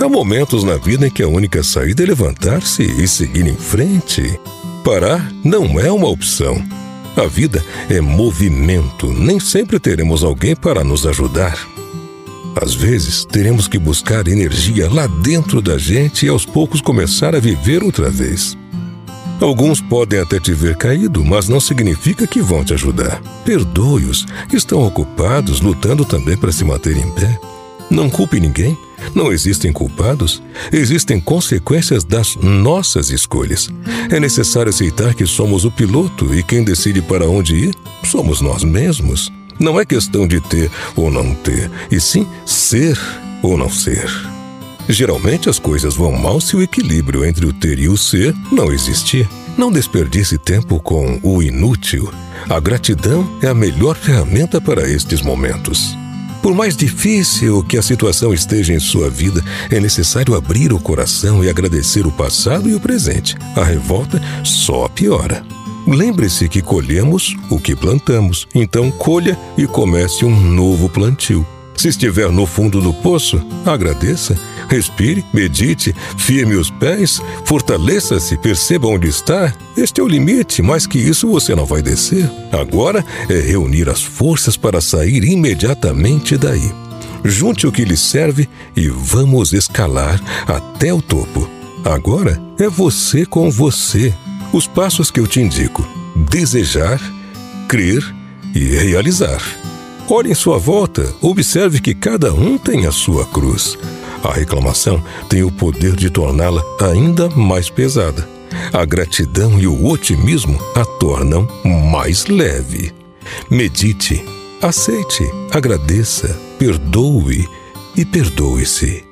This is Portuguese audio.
Há momentos na vida em que a única saída é levantar-se e seguir em frente. Parar não é uma opção. A vida é movimento, nem sempre teremos alguém para nos ajudar. Às vezes, teremos que buscar energia lá dentro da gente e aos poucos começar a viver outra vez. Alguns podem até te ver caído, mas não significa que vão te ajudar. Perdoe-os, estão ocupados, lutando também para se manter em pé. Não culpe ninguém, não existem culpados, existem consequências das nossas escolhas. É necessário aceitar que somos o piloto e quem decide para onde ir somos nós mesmos. Não é questão de ter ou não ter, e sim ser ou não ser. Geralmente as coisas vão mal se o equilíbrio entre o ter e o ser não existir. Não desperdice tempo com o inútil. A gratidão é a melhor ferramenta para estes momentos. Por mais difícil que a situação esteja em sua vida, é necessário abrir o coração e agradecer o passado e o presente. A revolta só piora. Lembre-se que colhemos o que plantamos, então colha e comece um novo plantio. Se estiver no fundo do poço, agradeça, respire, medite, firme os pés, fortaleça-se, perceba onde está. Este é o limite, mais que isso você não vai descer. Agora é reunir as forças para sair imediatamente daí. Junte o que lhe serve e vamos escalar até o topo. Agora é você com você. Os passos que eu te indico: desejar, crer e realizar. Olhe em sua volta, observe que cada um tem a sua cruz. A reclamação tem o poder de torná-la ainda mais pesada. A gratidão e o otimismo a tornam mais leve. Medite, aceite, agradeça, perdoe e perdoe-se.